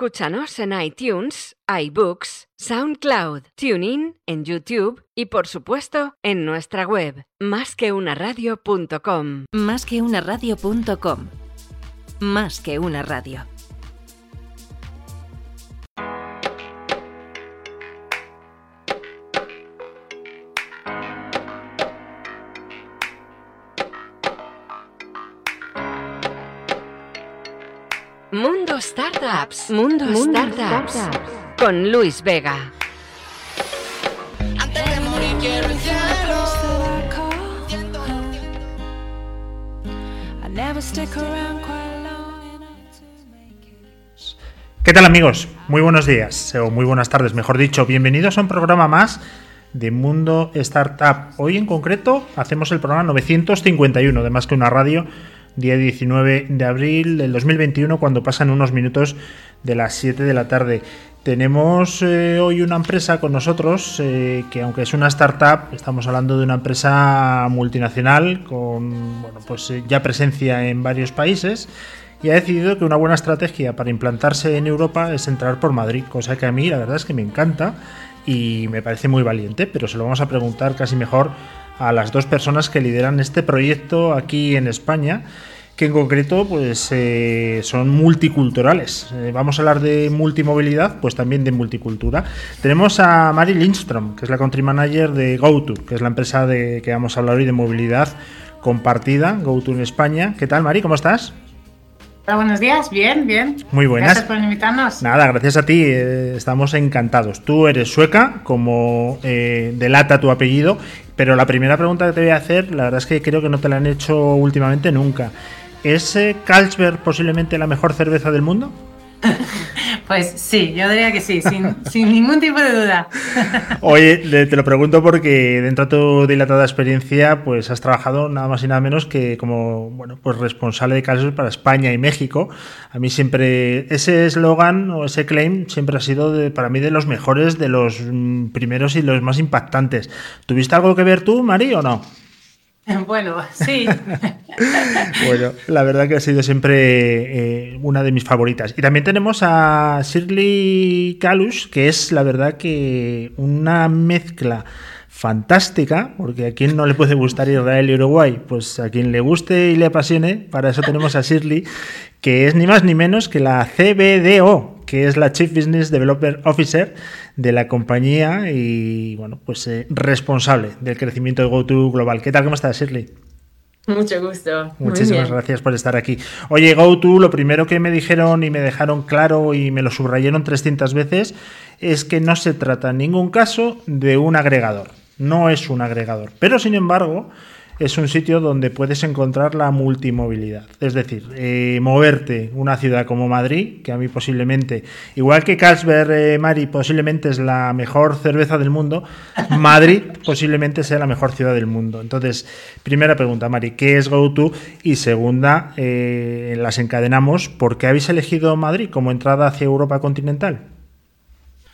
Escúchanos en iTunes, iBooks, SoundCloud, TuneIn, en YouTube y por supuesto en nuestra web, másqueunaradio.com. Más que una radio.com. Más que una radio. Startups. Mundo, Startups. Con Luis Vega. Antes de morir quiero el cielo. ¿Qué tal amigos? Muy buenos días, o muy buenas tardes, mejor dicho. Bienvenidos a un programa más de Mundo Startup. Hoy en concreto hacemos el programa 951 de Más que una radio, día 19 de abril del 2021, cuando pasan unos minutos de las 7 de la tarde. Tenemos eh, hoy una empresa con nosotros eh, que aunque es una startup, estamos hablando de una empresa multinacional con bueno, pues, eh, ya presencia en varios países y ha decidido que una buena estrategia para implantarse en Europa es entrar por Madrid, cosa que a mí la verdad es que me encanta y me parece muy valiente, pero se lo vamos a preguntar casi mejor a las dos personas que lideran este proyecto aquí en España que en concreto pues eh, son multiculturales. Eh, vamos a hablar de multimovilidad, pues también de multicultura. Tenemos a Mari Lindstrom, que es la country manager de GoTo, que es la empresa de que vamos a hablar hoy de movilidad compartida, GoTo en España. ¿Qué tal, Mari? ¿Cómo estás? Hola, buenos días, bien, bien. Muy buenas. Gracias por invitarnos. Nada, gracias a ti, eh, estamos encantados. Tú eres sueca, como eh, delata tu apellido, pero la primera pregunta que te voy a hacer, la verdad es que creo que no te la han hecho últimamente nunca. ¿Es eh, Carlsberg posiblemente la mejor cerveza del mundo? Pues sí, yo diría que sí, sin, sin ningún tipo de duda. Oye, te lo pregunto porque dentro de tu dilatada experiencia, pues has trabajado nada más y nada menos que como bueno, pues responsable de casos para España y México. A mí siempre ese eslogan o ese claim siempre ha sido de- para mí de los mejores, de los mm, primeros y los más impactantes. ¿Tuviste algo que ver tú, Mari, o no? Bueno, sí. Bueno, la verdad que ha sido siempre eh, una de mis favoritas. Y también tenemos a Shirley Kalush, que es la verdad que una mezcla fantástica, porque a quien no le puede gustar Israel y Uruguay, pues a quien le guste y le apasione, para eso tenemos a Shirley, que es ni más ni menos que la CBDO, que es la Chief Business Developer Officer de la compañía y, bueno, pues eh, responsable del crecimiento de GoTo Global. ¿Qué tal? ¿Cómo estás, Shirley? Mucho gusto. Muchísimas gracias por estar aquí. Oye, GoTo, lo primero que me dijeron y me dejaron claro y me lo subrayaron 300 veces es que no se trata en ningún caso de un agregador. No es un agregador. Pero, sin embargo, es un sitio donde puedes encontrar la multimovilidad. Es decir, eh, moverte una ciudad como Madrid, que a mí posiblemente, igual que Carlsberg, eh, Mari, posiblemente es la mejor cerveza del mundo, Madrid posiblemente sea la mejor ciudad del mundo. Entonces, primera pregunta, Mari, ¿qué es GoTo? Y segunda, eh, las encadenamos, ¿por qué habéis elegido Madrid como entrada hacia Europa continental?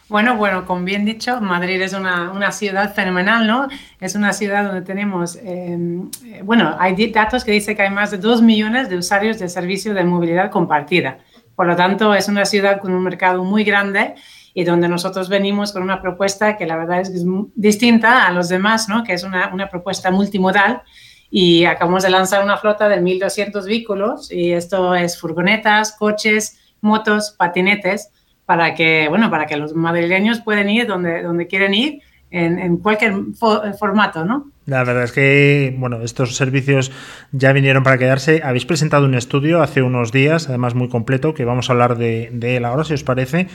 Bueno, bueno, como bien dicho, Madrid es una, una ciudad fenomenal, ¿no? Es una ciudad donde tenemos, eh, eh, bueno, hay datos que dicen que hay más de 2 millones de usuarios de servicio de movilidad compartida. Por lo tanto, es una ciudad con un mercado muy grande y donde nosotros venimos con una propuesta que la verdad es es distinta a los demás, ¿no? Que es una, una propuesta multimodal y acabamos de lanzar una flota de 1.200 vehículos y esto es furgonetas, coches, motos, patinetes para que, bueno, para que los madrileños puedan ir donde, donde quieren ir en, cualquier fo- formato, ¿no? La verdad es que, bueno, estos servicios ya vinieron para quedarse. Habéis presentado un estudio hace unos días, además muy completo, que vamos a hablar de, de él ahora, si os parece.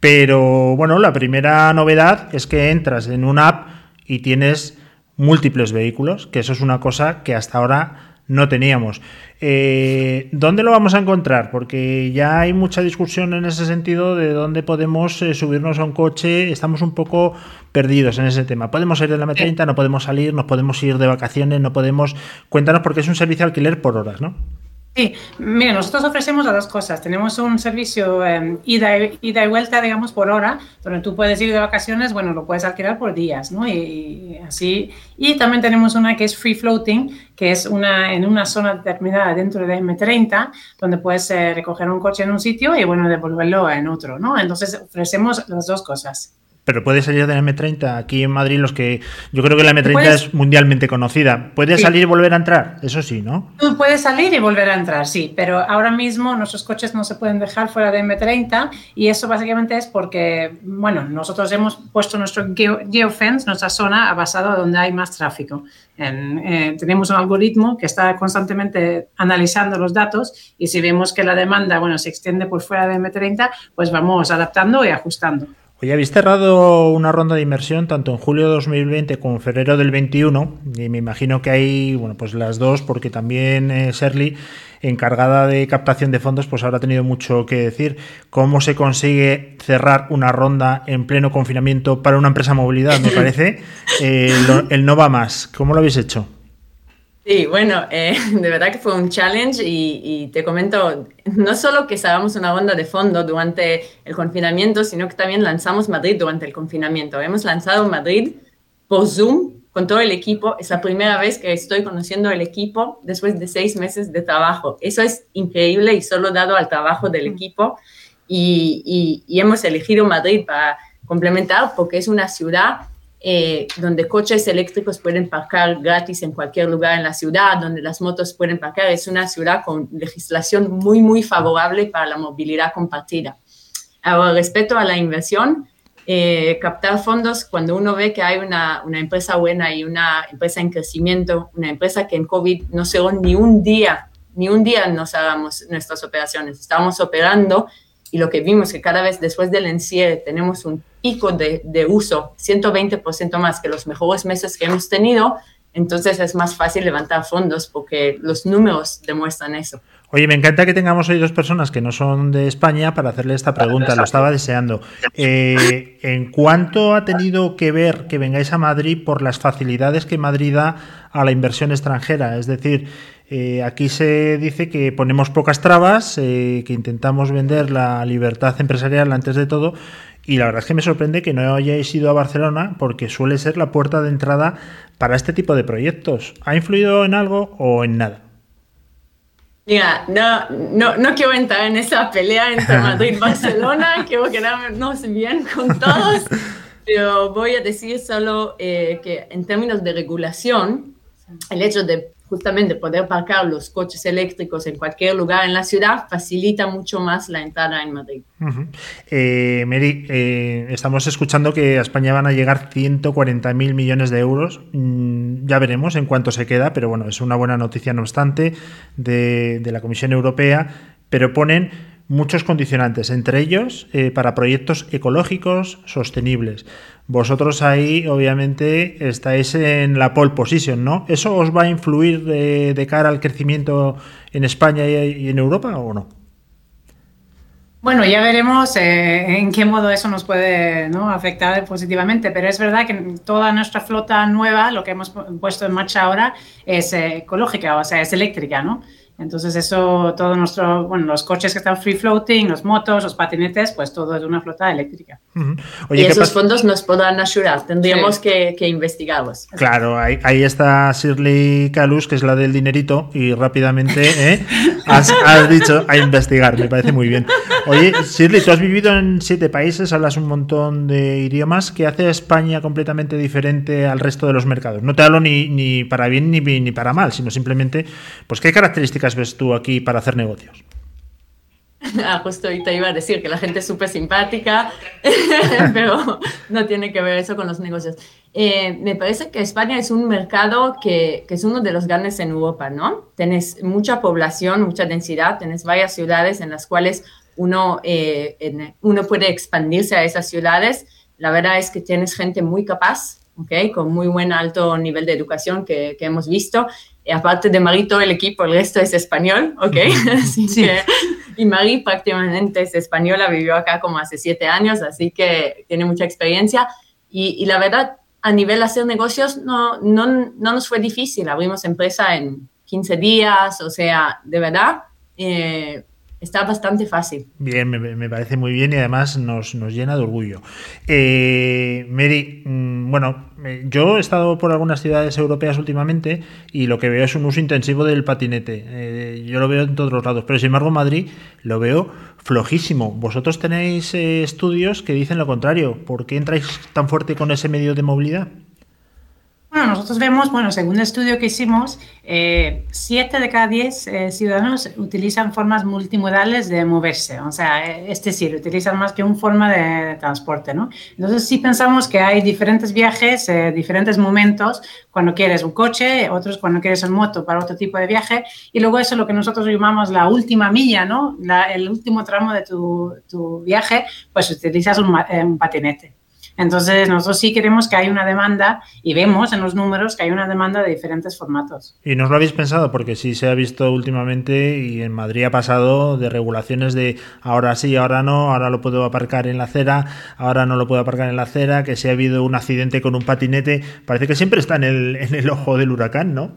Pero, bueno, la primera novedad es que entras en una app y tienes múltiples vehículos, que eso es una cosa que hasta ahora no teníamos. Eh, ¿Dónde lo vamos a encontrar? Porque ya hay mucha discusión en ese sentido de dónde podemos eh, subirnos a un coche. Estamos un poco perdidos en ese tema. Podemos ir de la M30, no podemos salir, no podemos ir de vacaciones, no podemos... Cuéntanos porque es un servicio de alquiler por horas, ¿no? Sí, mira, nosotros ofrecemos las dos cosas. Tenemos un servicio eh, ida, y vuelta, digamos, por hora, donde tú puedes ir de vacaciones, bueno, lo puedes alquilar por días, ¿no? Y, así. Y también tenemos una que es free floating, que es una en una zona determinada dentro de M30, donde puedes eh, recoger un coche en un sitio y, bueno, devolverlo en otro, ¿no? Entonces, ofrecemos las dos cosas. Pero puede salir de la M30 aquí en Madrid, los que yo creo que la M30 es mundialmente conocida. ¿Puede salir y volver a entrar? Eso sí, ¿no? Tú puedes salir y volver a entrar, sí, pero ahora mismo nuestros coches no se pueden dejar fuera de M30 y eso básicamente es porque, bueno, nosotros hemos puesto nuestro geofence, nuestra zona, basado a donde hay más tráfico. Eh, tenemos un algoritmo que está constantemente analizando los datos y si vemos que la demanda, bueno, se extiende por fuera de M30, pues vamos adaptando y ajustando. Oye, habéis cerrado una ronda de inversión tanto en julio de 2020 como en febrero del 21 y me imagino que hay, bueno, pues las dos porque también eh, encargada de captación de fondos, pues habrá tenido mucho que decir. ¿Cómo se consigue cerrar una ronda en pleno confinamiento para una empresa movilidad? Me parece eh, el no va más. ¿Cómo lo habéis hecho? Sí, bueno, eh, de verdad que fue un challenge y, te comento, no solo que salgamos una ronda de fondo durante el confinamiento, sino que también lanzamos Madrid durante el confinamiento. Hemos lanzado Madrid por Zoom con todo el equipo. Es la primera vez que estoy conociendo el equipo después de seis meses de trabajo. Eso es increíble y solo dado al trabajo del equipo. y hemos elegido Madrid para complementar porque es una ciudad eh, donde coches eléctricos pueden parcar gratis en cualquier lugar en la ciudad, donde las motos pueden parcar. Es una ciudad con legislación muy, muy favorable para la movilidad compartida. Ahora, respecto a la inversión, eh, captar fondos cuando uno ve que hay una, una, empresa buena y una empresa en crecimiento, una empresa que en COVID no cerró ni un día, ni un día nos hagamos nuestras operaciones. Estábamos operando y lo que vimos que cada vez después del encierre tenemos un pico de, de uso 120% más que los mejores meses que hemos tenido, entonces es más fácil levantar fondos porque los números demuestran eso. Oye, me encanta que tengamos hoy dos personas que no son de España para hacerle esta pregunta, lo estaba deseando. Eh, ¿En cuánto ha tenido que ver que vengáis a Madrid por las facilidades que Madrid da a la inversión extranjera? Es decir, eh, aquí se dice que ponemos pocas trabas, eh, que intentamos vender la libertad empresarial antes de todo. Y la verdad es que me sorprende que no hayáis ido a Barcelona porque suele ser la puerta de entrada para este tipo de proyectos. ¿Ha influido en algo o en nada? Mira, no, no, no quiero entrar en esa pelea entre Madrid y Barcelona, quiero quedarnos bien con todos, pero voy a decir solo eh, que en términos de regulación, el hecho de justamente poder parcar los coches eléctricos en cualquier lugar en la ciudad facilita mucho más la entrada en Madrid. Eh, Mary, eh, estamos escuchando que a España van a llegar 140.000 millones de euros. Mm, ya veremos en cuánto se queda, pero bueno, es una buena noticia no obstante de la Comisión Europea, pero ponen muchos condicionantes, entre ellos eh, para proyectos ecológicos sostenibles. Vosotros ahí, obviamente, estáis en la pole position, ¿no? ¿Eso os va a influir de, cara al crecimiento en España y, en Europa o no? Bueno, ya veremos eh, en qué modo eso nos puede afectar positivamente, pero es verdad que toda nuestra flota nueva, lo que hemos puesto en marcha ahora, es eh, ecológica, o sea, es eléctrica, ¿no? Entonces eso, todo nuestro, bueno, los coches que están free floating, los motos, los patinetes, pues todo es una flota eléctrica. y esos fondos nos podrán ayudar, tendríamos que, investigarlos. Claro, ahí, ahí, está Shirley Calus, que es la del dinerito, y rápidamente ¿eh? has, dicho a investigar, me parece muy bien. Oye, Shirley, tú has vivido en siete países, hablas un montón de idiomas, ¿qué hace a España completamente diferente al resto de los mercados? No te hablo ni, ni para bien ni, ni para mal, sino simplemente, pues qué características ves tú aquí para hacer negocios? Ah, justo ahorita iba a decir que la gente es súper simpática, pero no tiene que ver eso con los negocios. Eh, me parece que España es un mercado que, que, es uno de los grandes en Europa, ¿no? Tienes mucha población, mucha densidad, tienes varias ciudades en las cuales uno, eh, uno puede expandirse a esas ciudades. La verdad es que tienes gente muy capaz, ¿okay? con muy buen alto nivel de educación que, que hemos visto aparte de Marie, todo el equipo, el resto es español, ¿ok? sí. y Marie prácticamente es española, vivió acá como hace siete años, así que tiene mucha experiencia. Y, y la verdad, a nivel de hacer negocios, no, no, no nos fue difícil. Abrimos empresa en 15 días, o sea, de verdad, eh, está bastante fácil. Bien, me, parece muy bien y además nos, llena de orgullo. Eh, Mary, mm, bueno, yo he estado por algunas ciudades europeas últimamente y lo que veo es un uso intensivo del patinete. Eh, yo lo veo en todos los lados, pero sin embargo Madrid lo veo flojísimo. Vosotros tenéis estudios que dicen lo contrario. ¿Por qué entráis tan fuerte con ese medio de movilidad? Bueno, nosotros vemos, bueno, según el estudio que hicimos, eh, siete de cada diez eh, ciudadanos utilizan formas multimodales de moverse, o sea, eh, es decir, utilizan más que una forma de, transporte, ¿no? Entonces sí pensamos que hay diferentes viajes, diferentes momentos, cuando quieres un coche, otros cuando quieres en moto para otro tipo de viaje, y luego eso es lo que nosotros llamamos la última milla, ¿no? el último tramo de tu viaje, pues utilizas un patinete. Entonces, nosotros sí queremos que haya una demanda y vemos en los números que hay una demanda de diferentes formatos. ¿Y no os lo habéis pensado? Porque sí se ha visto últimamente y en Madrid ha pasado de regulaciones de ahora sí, ahora no, ahora lo puedo aparcar en la acera, ahora no lo puedo aparcar en la acera, que si ha habido un accidente con un patinete, parece que siempre está en el, en el ojo del huracán, ¿no?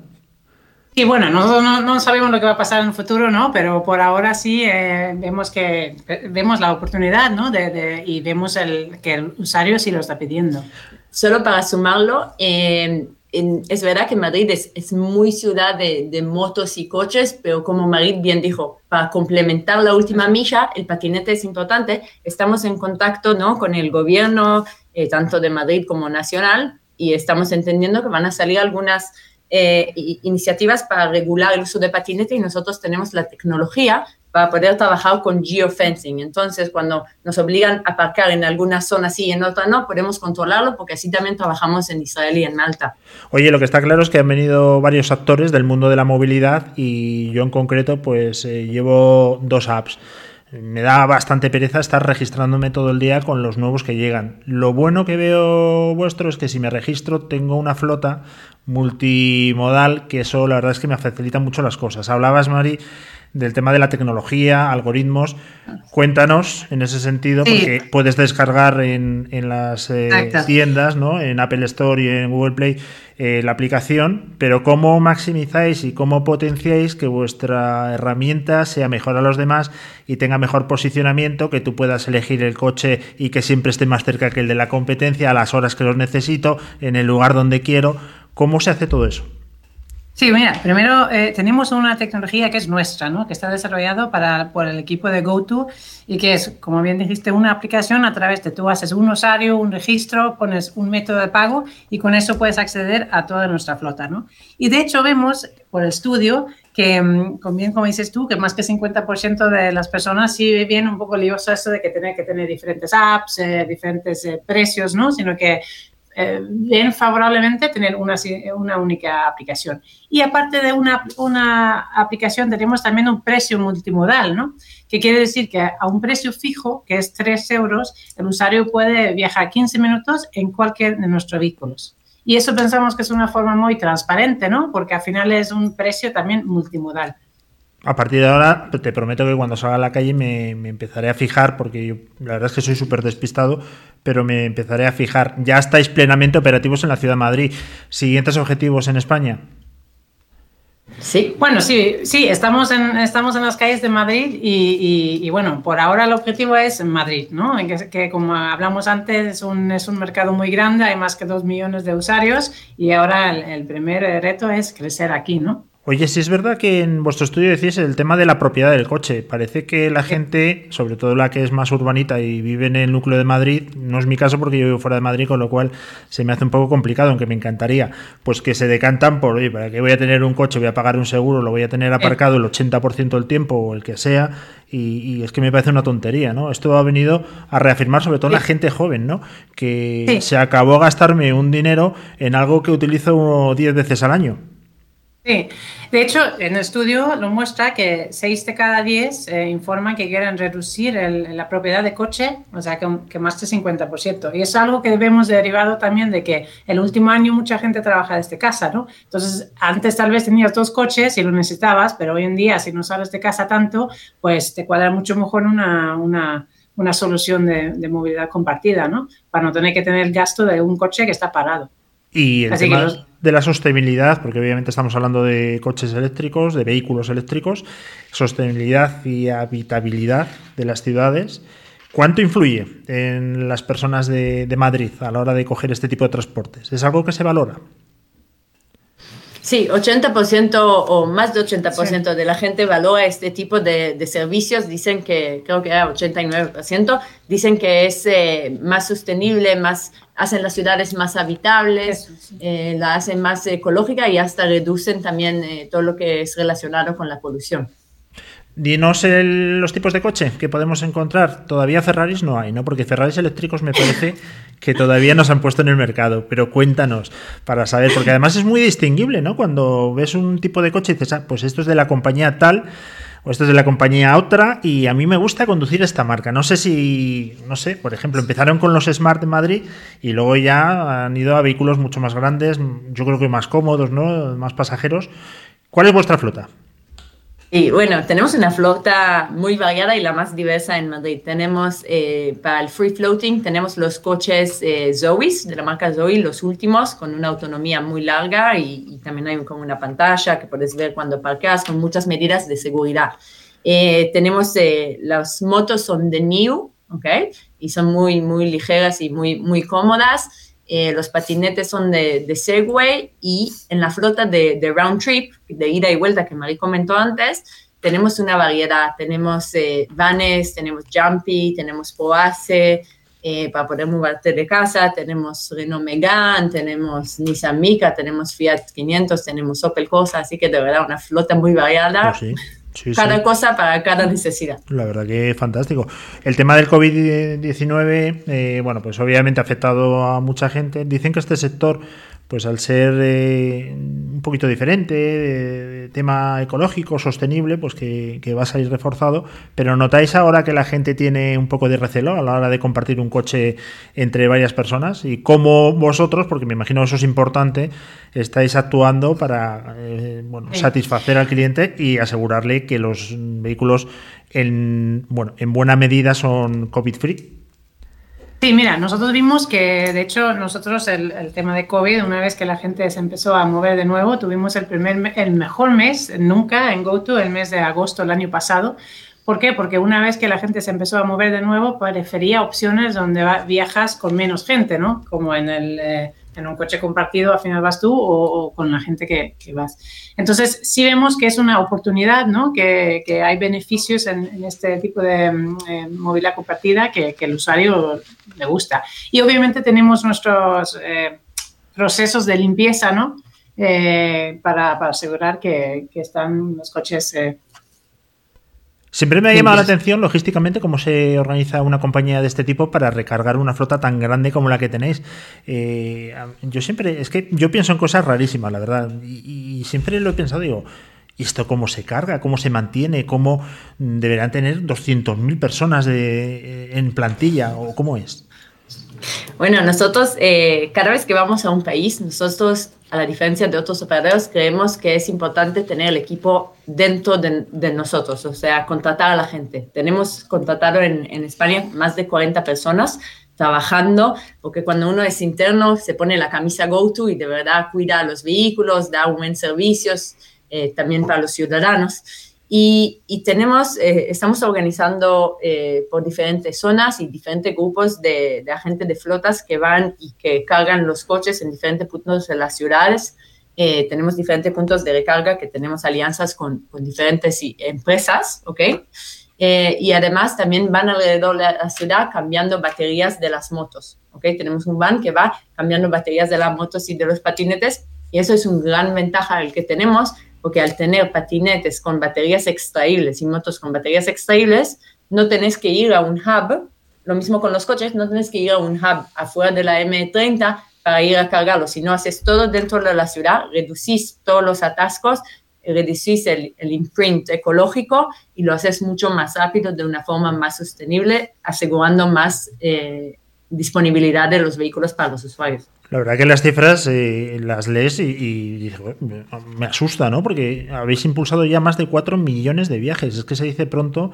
Y bueno, nosotros no, sabemos lo que va a pasar en el futuro, ¿no? Pero por ahora sí eh, vemos que vemos la oportunidad, ¿no? Y vemos el, que el usuario sí lo está pidiendo. Solo para sumarlo, eh, es verdad que Madrid es, muy ciudad de, de, motos y coches, pero como Madrid bien dijo, para complementar la última milla, el patinete es importante. Estamos en contacto, ¿no? Con el gobierno, eh, tanto de Madrid como nacional, y estamos entendiendo que van a salir algunas eh, iniciativas para regular el uso de patinete y nosotros tenemos la tecnología para poder trabajar con geofencing. Entonces, cuando nos obligan a aparcar en alguna zona sí y en otra no, podemos controlarlo porque así también trabajamos en Israel y en Malta. Oye, lo que está claro es que han venido varios actores del mundo de la movilidad y yo en concreto pues eh, llevo dos apps. Me da bastante pereza estar registrándome todo el día con los nuevos que llegan. Lo bueno que veo vuestro es que si me registro tengo una flota multimodal, que eso la verdad es que me facilita mucho las cosas. Hablabas, Mari, del tema de la tecnología, algoritmos. Cuéntanos en ese sentido, porque puedes descargar en, las eh, tiendas, ¿no? en Apple Store y en Google Play, eh, la aplicación, pero cómo maximizáis y cómo potenciáis que vuestra herramienta sea mejor a los demás y tenga mejor posicionamiento, que tú puedas elegir el coche y que siempre esté más cerca que el de la competencia, a las horas que los necesito, en el lugar donde quiero. ¿Cómo se hace todo eso? Sí, mira, primero eh, tenemos una tecnología que es nuestra, ¿no? que está desarrollado para, por el equipo de GoTo y que es, como bien dijiste, una aplicación a través de tú haces un usuario, un registro, pones un método de pago y con eso puedes acceder a toda nuestra flota. ¿no? Y de hecho vemos por el estudio que, mm, bien como dices tú, que más que 50% de las personas sí viene un poco lioso eso de que tener que tener diferentes apps, eh, diferentes eh, precios, ¿no? Sino que eh, ven favorablemente tener una, una, única aplicación. Y aparte de una, una, aplicación, tenemos también un precio multimodal, ¿no? Que quiere decir que a un precio fijo, que es 3 euros, el usuario puede viajar 15 minutos en cualquier de nuestros vehículos. Y eso pensamos que es una forma muy transparente, ¿no? Porque al final es un precio también multimodal. A partir de ahora, te prometo que cuando salga a la calle me, empezaré a fijar, porque yo la verdad es que soy súper despistado, pero me empezaré a fijar. Ya estáis plenamente operativos en la Ciudad de Madrid. ¿Siguientes objetivos en España? Sí, bueno, sí, sí, estamos en, estamos en las calles de Madrid y, bueno, por ahora el objetivo es Madrid, ¿no? Que, como hablamos antes es un, es un mercado muy grande, hay más que dos millones de usuarios y ahora el primer reto es crecer aquí, ¿no? Oye, si es verdad que en vuestro estudio decís el tema de la propiedad del coche. Parece que la gente, sobre todo la que es más urbanita y vive en el núcleo de Madrid, no es mi caso porque yo vivo fuera de Madrid, con lo cual se me hace un poco complicado, aunque me encantaría, pues que se decantan por, oye, ¿para qué voy a tener un coche? Voy a pagar un seguro, lo voy a tener aparcado el 80% del tiempo o el que sea, y, es que me parece una tontería, ¿no? Esto ha venido a reafirmar sobre todo la gente joven, ¿no? Que se acabó gastarme un dinero en algo que utilizo 10 veces al año. Sí, de hecho, en el estudio lo muestra que 6 de cada 10 eh, informan que quieren reducir la propiedad de coche, o sea, que, más del 50%. Y es algo que vemos derivado también de que el último año mucha gente trabaja desde casa, ¿no? Entonces, antes tal vez tenías dos coches y lo necesitabas, pero hoy en día, si no sales de casa tanto, pues te cuadra mucho mejor una, una, una solución de, de movilidad compartida, ¿no? Para no tener que tener el gasto de un coche que está parado. Y el Así tema los- de la sostenibilidad, porque obviamente estamos hablando de coches eléctricos, de vehículos eléctricos, sostenibilidad y habitabilidad de las ciudades. ¿Cuánto influye en las personas de, de Madrid a la hora de coger este tipo de transportes? ¿Es algo que se valora? Sí, 80% o más de 80% de la gente valora este tipo de, de servicios. Dicen que, creo que era 89%, dicen que es eh, más sostenible, más, hacen las ciudades más habitables, Eso, sí. eh, la hacen más ecológica y hasta reducen también eh, todo lo que es relacionado con la polución. Dinos el- los tipos de coche que podemos encontrar. Todavía Ferraris no hay, ¿no? Porque Ferraris eléctricos me parece que todavía no se han puesto en el mercado. Pero cuéntanos para saber, porque además es muy distinguible, ¿no? Cuando ves un tipo de coche y dices, ah, pues esto es de la compañía tal o esto es de la compañía otra y a mí me gusta conducir esta marca. No sé si, no sé, por ejemplo, empezaron con los Smart de Madrid y luego ya han ido a vehículos mucho más grandes, yo creo que más cómodos, ¿no? Más pasajeros. ¿Cuál es vuestra flota? Y bueno, tenemos una flota muy variada y la más diversa en Madrid. Tenemos eh, para el free floating, tenemos los coches eh, de la marca Zoe, los últimos, con una autonomía muy larga y, y también hay como una pantalla que puedes ver cuando parqueas con muchas medidas de seguridad. Eh, tenemos eh, las motos son de New, ¿ok? Y son muy, muy ligeras y muy, muy cómodas. Eh, los patinetes son de, Segway y en la flota de, Round Trip, de ida y vuelta que Marie comentó antes, tenemos una variedad. Tenemos eh, vanes, tenemos Jumpy, tenemos Poace, eh, para poder moverte de casa, tenemos Renault Megane, tenemos Nissan Mica, tenemos Fiat 500, tenemos Opel Corsa, así que de verdad una flota muy variada, Pues sí, sí, cada sí. cosa para cada necesidad. La verdad que fantástico. El tema del COVID-19, eh, bueno, pues obviamente ha afectado a mucha gente. Dicen que este sector, pues al ser eh, un poquito diferente, de, tema ecológico, sostenible, pues que, que va a salir reforzado. Pero ¿notáis ahora que la gente tiene un poco de recelo a la hora de compartir un coche entre varias personas? Y cómo vosotros, porque me imagino eso es importante, estáis actuando para eh, bueno, Sí. satisfacer al cliente y asegurarle que los vehículos en, bueno, en buena medida son COVID-free. Sí, mira, nosotros vimos que, de hecho, nosotros el, tema de COVID, una vez que la gente se empezó a mover de nuevo, tuvimos el, primer, me- el mejor mes nunca en GoTo, el mes de agosto del año pasado. ¿Por qué? Porque una vez que la gente se empezó a mover de nuevo, prefería opciones donde viajas con menos gente, ¿no? Como en, el, eh, en un coche compartido, al final vas tú o, o con la gente que, que vas. Entonces, sí vemos que es una oportunidad, ¿no? Que, que hay beneficios en, en este tipo de mm, eh, movilidad compartida que, que el usuario le gusta. Y obviamente tenemos nuestros eh, procesos de limpieza, ¿no? Eh, para, para asegurar que, que están los coches. Eh, Siempre me ha llamado la Limpios. atención logísticamente cómo se organiza una compañía de este tipo para recargar una flota tan grande como la que tenéis. Eh, yo siempre, es que yo pienso en cosas rarísimas, la verdad, y, y siempre lo he pensado, digo, ¿y esto cómo se carga? ¿Cómo se mantiene? ¿Cómo deberán tener 200.000 personas de, en plantilla? ¿O cómo es? Bueno, nosotros eh, cada vez que vamos a un país, nosotros, a la diferencia de otros operadores, creemos que es importante tener el equipo dentro de, de nosotros, o sea, contratar a la gente. Tenemos contratado en, España más de 40 personas trabajando, porque cuando uno es interno se pone la camisa GoTo y de verdad cuida los vehículos, da un buen servicios eh, también para los ciudadanos. Y, y tenemos, eh, estamos organizando eh, por diferentes zonas y diferentes grupos de, de, agentes de flotas que van y que cargan los coches en diferentes puntos de las ciudades. Eh, tenemos diferentes puntos de recarga que tenemos alianzas con, con diferentes empresas, ¿ok? Eh, y además también van alrededor de la ciudad cambiando baterías de las motos, ¿ok? Tenemos un van que va cambiando baterías de las motos y de los patinetes y eso es una gran ventaja el que tenemos porque al tener patinetes con baterías extraíbles y motos con baterías extraíbles, no tenés que ir a un hub, lo mismo con los coches, no tenés que ir a un hub afuera de la M30 para ir a cargarlo, sino haces todo dentro de la ciudad, reducís todos los atascos, reducís el, el imprint ecológico y lo haces mucho más rápido, de una forma más sostenible, asegurando más eh, disponibilidad de los vehículos para los usuarios. La verdad que las cifras eh, las lees y, y me asusta, ¿no? Porque habéis impulsado ya más de 4 millones de viajes. Es que se dice pronto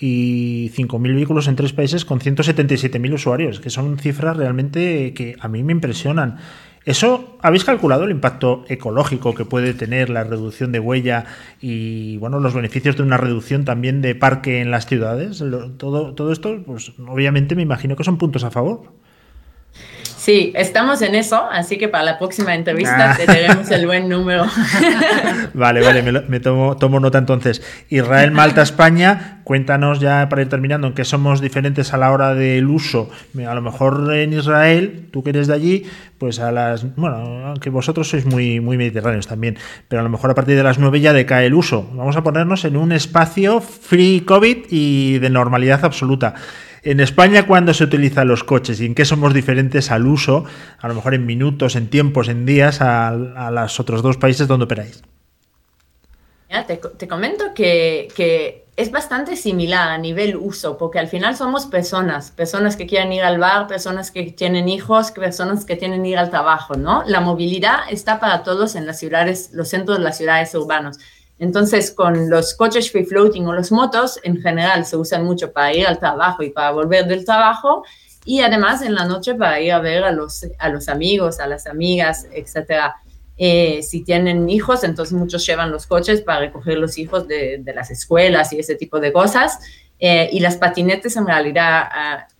y 5.000 vehículos en tres países con 177.000 usuarios, que son cifras realmente que a mí me impresionan. ¿Eso habéis calculado el impacto ecológico que puede tener la reducción de huella y bueno, los beneficios de una reducción también de parque en las ciudades? Todo, todo esto, pues obviamente me imagino que son puntos a favor. Sí, estamos en eso, así que para la próxima entrevista ah. tenemos el buen número. vale, vale, me, tomo, tomo, nota entonces. Israel, Malta, España, cuéntanos ya para ir terminando en qué somos diferentes a la hora del uso. A lo mejor en Israel, tú que eres de allí, pues a las, bueno, aunque vosotros sois muy, muy mediterráneos también, pero a lo mejor a partir de las 9 ya decae el uso. Vamos a ponernos en un espacio free COVID y de normalidad absoluta. En España, ¿cuándo se utilizan los coches y en qué somos diferentes al uso, a lo mejor en minutos, en tiempos, en días, a, los otros dos países donde operáis? te, comento que, es bastante similar a nivel uso, porque al final somos personas, personas que quieren ir al bar, personas que tienen hijos, personas que tienen ir al trabajo, ¿no? La movilidad está para todos en las ciudades, los centros de las ciudades urbanos. Entonces, con los coches free floating o los motos, en general se usan mucho para ir al trabajo y para volver del trabajo, y además en la noche para ir a ver a los, amigos, a las amigas, etc. Eh, si tienen hijos, entonces muchos llevan los coches para recoger los hijos de, las escuelas y ese tipo de cosas. Eh, y las patinetes en realidad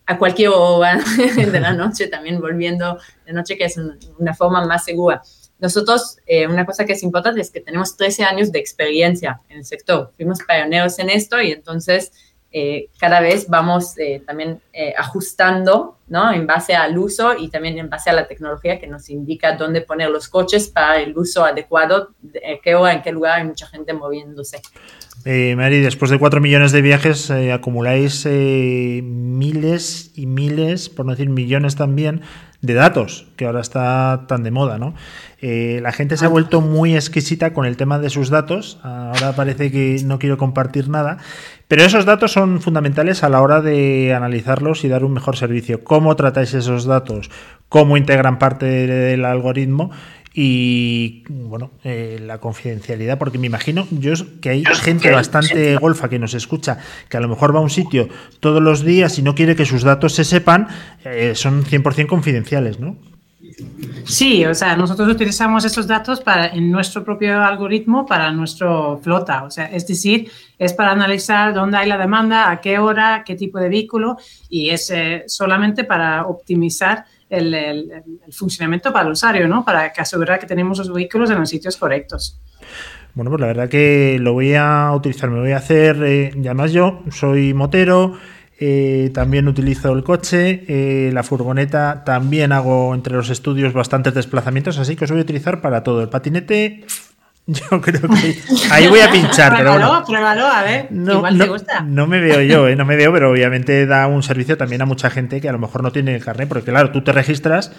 a, cualquier hora de la noche, también volviendo de noche, que es una forma más segura. Nosotros, eh, una cosa que es importante es que tenemos 13 años de experiencia en el sector. Fuimos pioneros en esto y entonces eh, cada vez vamos eh, también ajustando, ¿no? En base al uso y también en base a la tecnología que nos indica dónde poner los coches para el uso adecuado, qué hora, en qué lugar hay mucha gente moviéndose. Mary, después de cuatro millones de viajes, acumuláis miles y miles, por no decir millones también, de datos, que ahora está tan de moda, ¿no? Eh, la gente se ha vuelto muy exquisita con el tema de sus datos. Ahora parece que no quiero compartir nada. Pero esos datos son fundamentales a la hora de analizarlos y dar un mejor servicio. ¿Cómo tratáis esos datos? ¿Cómo integran parte del algoritmo? y bueno, eh, la confidencialidad, porque me imagino yo que hay gente bastante golfa que nos escucha, que a lo mejor va a un sitio todos los días y no quiere que sus datos se sepan, eh, son 100% confidenciales, ¿no? Sí, o sea, nosotros utilizamos esos datos para, en nuestro propio algoritmo para nuestro flota, o sea, es decir, es para analizar dónde hay la demanda, a qué hora, qué tipo de vehículo y es eh, solamente para optimizar el, funcionamiento para el usuario, ¿no? Para asegurar que tenemos los vehículos en los sitios correctos. Bueno, pues la verdad que lo voy a utilizar, me voy a hacer, eh, y yo soy motero, eh, también utilizo el coche, eh, la furgoneta, también hago entre los estudios bastantes desplazamientos, así que os voy a utilizar para todo. El patinete, yo creo que ahí voy a pinchar, pero bueno. Pruébalo, a ver, no, igual te gusta. No me veo yo, ¿eh? no me veo, pero obviamente da un servicio también a mucha gente que a lo mejor no tiene el carnet, porque claro, tú te registras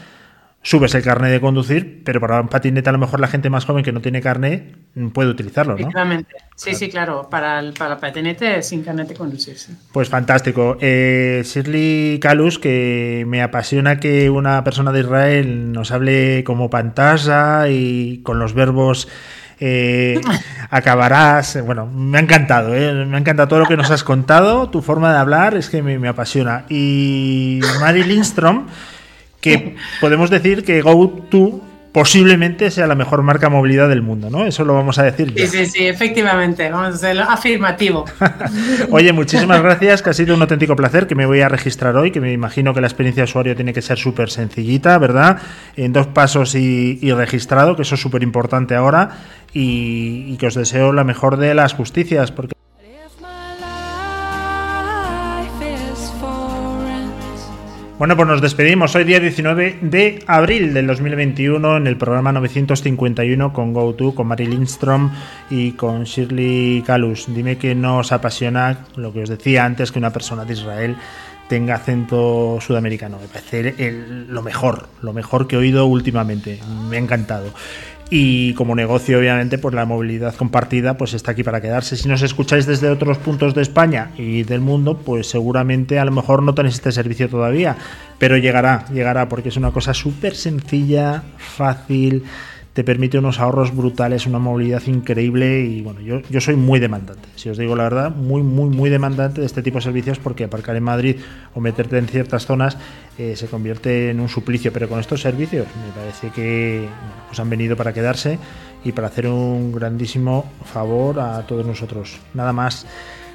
subes el carnet de conducir, pero para un patinete a lo mejor la gente más joven que no tiene carnet puede utilizarlo, ¿no? Sí, sí, claro. Para el, para patinete sin carnet de conducir. Pues fantástico. Eh, Shirley Calus, que me apasiona que una persona de Israel nos hable como pantalla y con los verbos eh, acabarás. Bueno, me ha encantado, ¿eh? me ha encantado todo lo que nos has contado. Tu forma de hablar es que me, me apasiona. Y Mary Lindstrom que podemos decir que GoTo posiblemente sea la mejor marca movilidad del mundo, ¿no? Eso lo vamos a decir ya. Sí, sí, sí, efectivamente, vamos a hacerlo afirmativo. Oye, muchísimas gracias, que ha sido un auténtico placer, que me voy a registrar hoy, que me imagino que la experiencia de usuario tiene que ser súper sencillita, ¿verdad? En dos pasos y, registrado, que eso es súper importante ahora, y, y que os deseo la mejor de las justicias, porque Bueno, pues nos despedimos. Hoy día 19 de abril del 2021 en el programa 951 con GoTo, con Mary Lindstrom y con Shirley Calus. Dime que nos apasiona lo que os decía antes, que una persona de Israel tenga acento sudamericano. Me parece lo mejor, lo mejor que he oído últimamente. Me ha encantado. Y como negocio, obviamente, pues la movilidad compartida pues está aquí para quedarse. Si nos escucháis desde otros puntos de España y del mundo, pues seguramente a lo mejor no tenéis este servicio todavía, pero llegará, llegará, porque es una cosa súper sencilla, fácil, te permite unos ahorros brutales, una movilidad increíble y bueno, yo, yo soy muy demandante, si os digo la verdad, muy, muy, muy demandante de este tipo de servicios porque aparcar en Madrid o meterte en ciertas zonas eh, se convierte en un suplicio, pero con estos servicios me parece que pues han venido para quedarse y para hacer un grandísimo favor a todos nosotros. Nada más.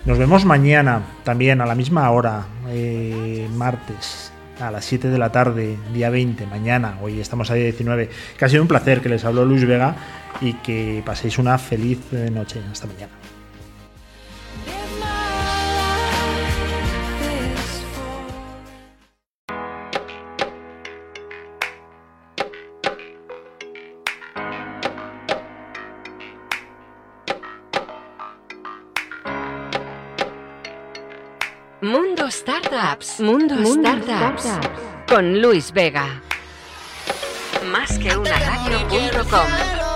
Nos vemos mañana, también a la misma hora, eh, martes, a las 7 de la tarde, día 20, mañana. Hoy estamos a día 19. Que ha sido un placer que les habló Luis Vega y que paséis una feliz eh, noche. Hasta mañana. Startups. Mundo, Startups. Con Luis Vega. Más que una radio.com.